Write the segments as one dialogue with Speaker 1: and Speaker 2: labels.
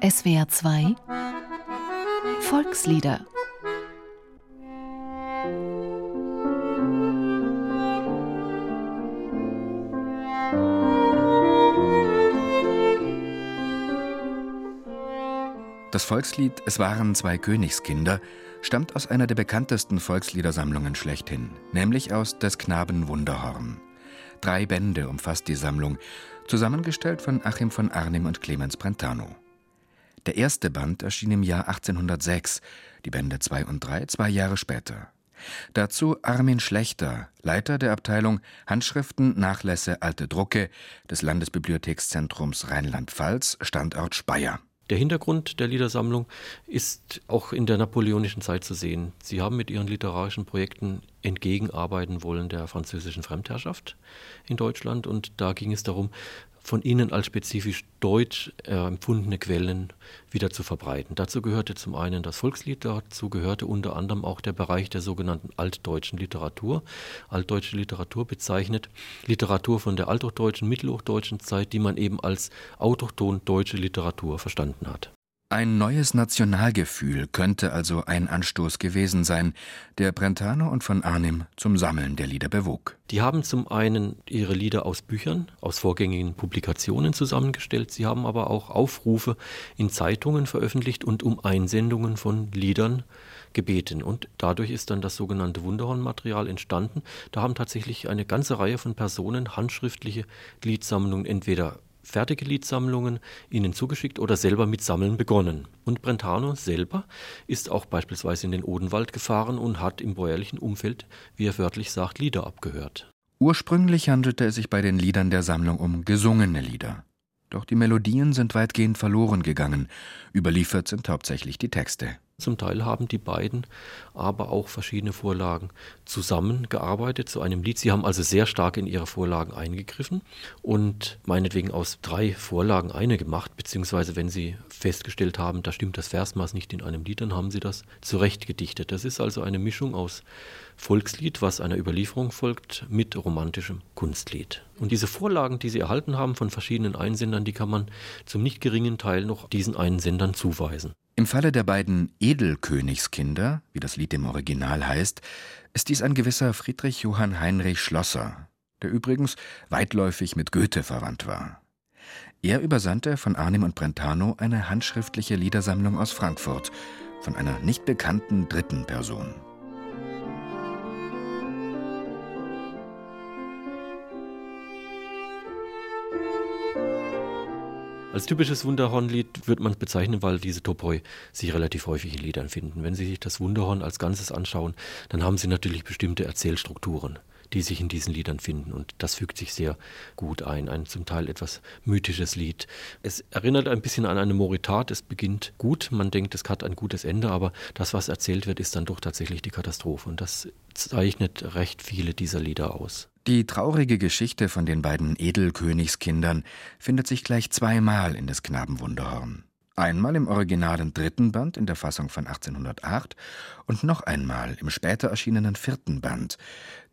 Speaker 1: SWR 2 Volkslieder
Speaker 2: Das Volkslied Es waren zwei Königskinder stammt aus einer der bekanntesten Volksliedersammlungen schlechthin, nämlich aus Des Knaben Wunderhorn. Drei Bände umfasst die Sammlung, zusammengestellt von Achim von Arnim und Clemens Brentano. Der erste Band erschien im Jahr 1806, die Bände 2 und 3 zwei Jahre später. Dazu Armin Schlechter, Leiter der Abteilung Handschriften, Nachlässe, alte Drucke des Landesbibliothekszentrums Rheinland-Pfalz, Standort Speyer.
Speaker 3: Der Hintergrund der Liedersammlung ist auch in der napoleonischen Zeit zu sehen. Sie haben mit ihren literarischen Projekten entgegenarbeiten wollen der französischen Fremdherrschaft in Deutschland und da ging es darum, von ihnen als spezifisch deutsch äh, empfundene Quellen wieder zu verbreiten. Dazu gehörte zum einen das Volkslied, dazu gehörte unter anderem auch der Bereich der sogenannten altdeutschen Literatur. Altdeutsche Literatur bezeichnet Literatur von der althochdeutschen, mittelhochdeutschen Zeit, die man eben als autochthon deutsche Literatur verstanden hat.
Speaker 2: Ein neues Nationalgefühl könnte also ein Anstoß gewesen sein, der Brentano und von Arnim zum Sammeln der Lieder bewog.
Speaker 3: Die haben zum einen ihre Lieder aus Büchern, aus vorgängigen Publikationen zusammengestellt, sie haben aber auch Aufrufe in Zeitungen veröffentlicht und um Einsendungen von Liedern gebeten. Und dadurch ist dann das sogenannte Wunderhornmaterial entstanden. Da haben tatsächlich eine ganze Reihe von Personen handschriftliche Liedsammlungen entweder fertige Liedsammlungen ihnen zugeschickt oder selber mit Sammeln begonnen. Und Brentano selber ist auch beispielsweise in den Odenwald gefahren und hat im bäuerlichen Umfeld, wie er wörtlich sagt, Lieder abgehört.
Speaker 2: Ursprünglich handelte es sich bei den Liedern der Sammlung um gesungene Lieder. Doch die Melodien sind weitgehend verloren gegangen, überliefert sind hauptsächlich die Texte.
Speaker 3: Zum Teil haben die beiden aber auch verschiedene Vorlagen zusammengearbeitet zu einem Lied. Sie haben also sehr stark in ihre Vorlagen eingegriffen und meinetwegen aus drei Vorlagen eine gemacht, beziehungsweise wenn sie festgestellt haben, da stimmt das Versmaß nicht in einem Lied, dann haben sie das zurechtgedichtet. Das ist also eine Mischung aus Volkslied, was einer Überlieferung folgt, mit romantischem Kunstlied. Und diese Vorlagen, die sie erhalten haben von verschiedenen Einsendern, die kann man zum nicht geringen Teil noch diesen Einsendern zuweisen.
Speaker 2: Im Falle der beiden Edelkönigskinder, wie das Lied im Original heißt, ist dies ein gewisser Friedrich Johann Heinrich Schlosser, der übrigens weitläufig mit Goethe verwandt war. Er übersandte von Arnim und Brentano eine handschriftliche Liedersammlung aus Frankfurt von einer nicht bekannten dritten Person.
Speaker 3: Als typisches Wunderhornlied wird man es bezeichnen, weil diese Topoi sich relativ häufig in Liedern finden. Wenn Sie sich das Wunderhorn als Ganzes anschauen, dann haben Sie natürlich bestimmte Erzählstrukturen die sich in diesen Liedern finden. Und das fügt sich sehr gut ein. Ein zum Teil etwas mythisches Lied. Es erinnert ein bisschen an eine Moritat. Es beginnt gut. Man denkt, es hat ein gutes Ende, aber das, was erzählt wird, ist dann doch tatsächlich die Katastrophe. Und das zeichnet recht viele dieser Lieder aus.
Speaker 2: Die traurige Geschichte von den beiden Edelkönigskindern findet sich gleich zweimal in des Knaben Wunderhorn. Einmal im originalen dritten Band in der Fassung von 1808 und noch einmal im später erschienenen vierten Band,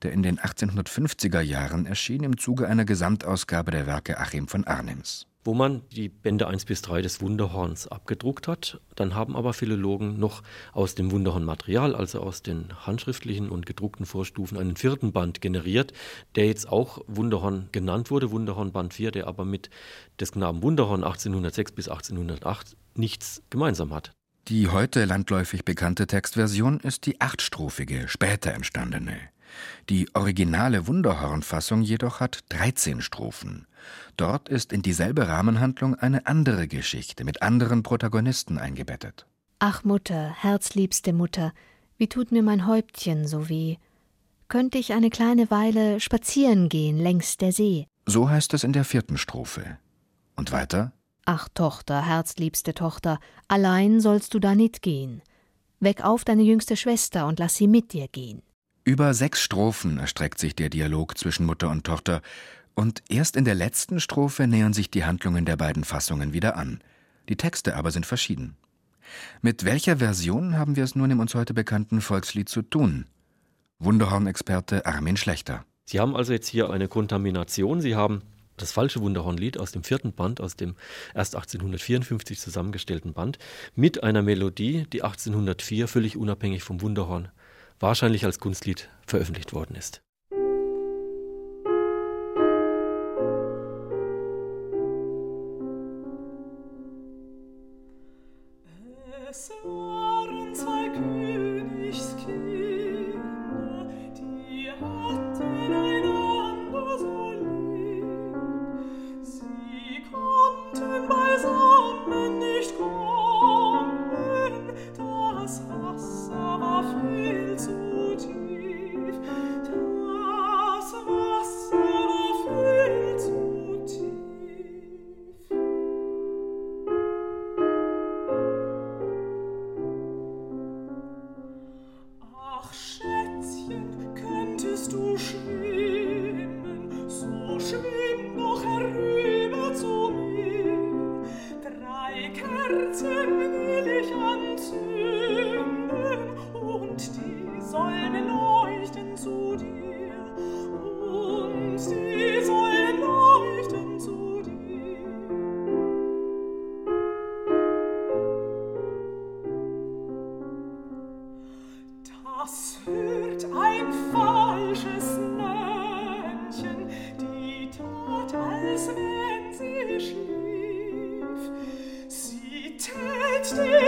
Speaker 2: der in den 1850er Jahren erschien im Zuge einer Gesamtausgabe der Werke Achim von Arnims
Speaker 3: wo man die Bände 1 bis 3 des Wunderhorns abgedruckt hat. Dann haben aber Philologen noch aus dem Wunderhorn-Material, also aus den handschriftlichen und gedruckten Vorstufen, einen vierten Band generiert, der jetzt auch Wunderhorn genannt wurde, Wunderhorn Band 4, der aber mit des Knaben Wunderhorn 1806 bis 1808 nichts gemeinsam hat.
Speaker 2: Die heute landläufig bekannte Textversion ist die achtstrophige, später entstandene. Die originale Wunderhorn-Fassung jedoch hat 13 Strophen. Dort ist in dieselbe Rahmenhandlung eine andere Geschichte mit anderen Protagonisten eingebettet.
Speaker 4: Ach Mutter, herzliebste Mutter, wie tut mir mein Häuptchen so weh. Könnte ich eine kleine Weile spazieren gehen längs der See?
Speaker 2: So heißt es in der vierten Strophe. Und weiter?
Speaker 4: Ach Tochter, herzliebste Tochter, allein sollst du da nit gehen. Weck auf deine jüngste Schwester und lass sie mit dir gehen.
Speaker 2: Über sechs Strophen erstreckt sich der Dialog zwischen Mutter und Tochter, und erst in der letzten Strophe nähern sich die Handlungen der beiden Fassungen wieder an. Die Texte aber sind verschieden. Mit welcher Version haben wir es nun im uns heute bekannten Volkslied zu tun? Wunderhorn-Experte Armin Schlechter.
Speaker 3: Sie haben also jetzt hier eine Kontamination. Sie haben das falsche Wunderhornlied aus dem vierten Band, aus dem erst 1854 zusammengestellten Band, mit einer Melodie, die 1804 völlig unabhängig vom Wunderhorn wahrscheinlich als Kunstlied veröffentlicht worden ist. stay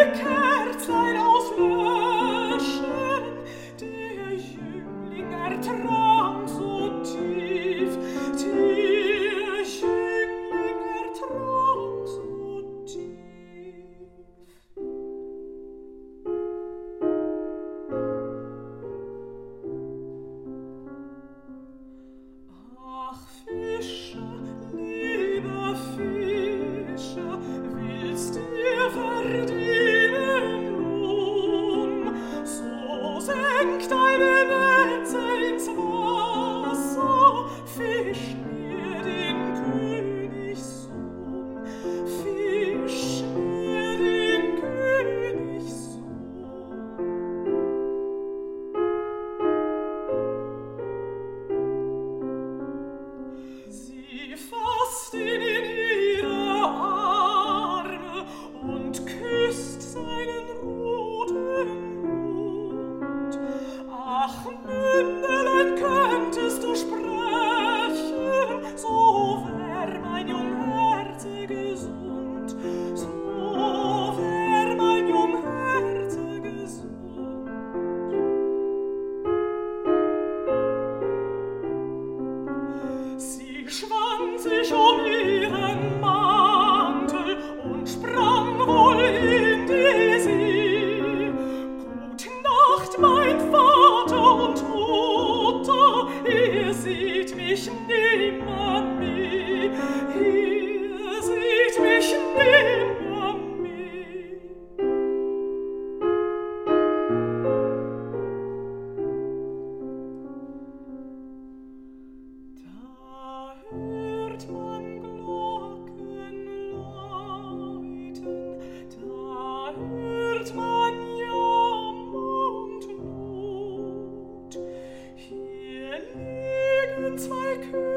Speaker 3: could.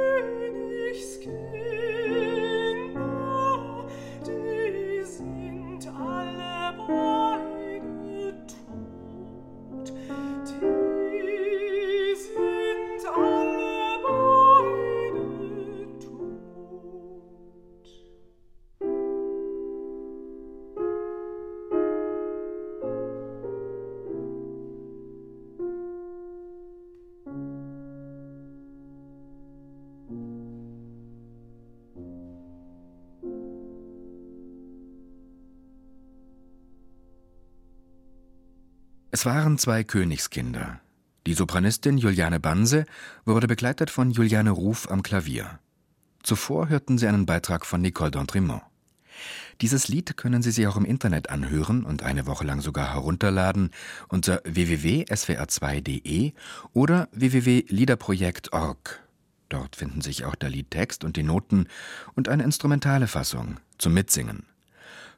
Speaker 2: Es waren zwei Königskinder. Die Sopranistin Juliane Banse wurde begleitet von Juliane Ruf am Klavier. Zuvor hörten Sie einen Beitrag von Nicole d'Entremont. Dieses Lied können Sie sich auch im Internet anhören und eine Woche lang sogar herunterladen unter www.swr2.de oder www.liederprojekt.org. Dort finden sich auch der Liedtext und die Noten und eine instrumentale Fassung zum Mitsingen.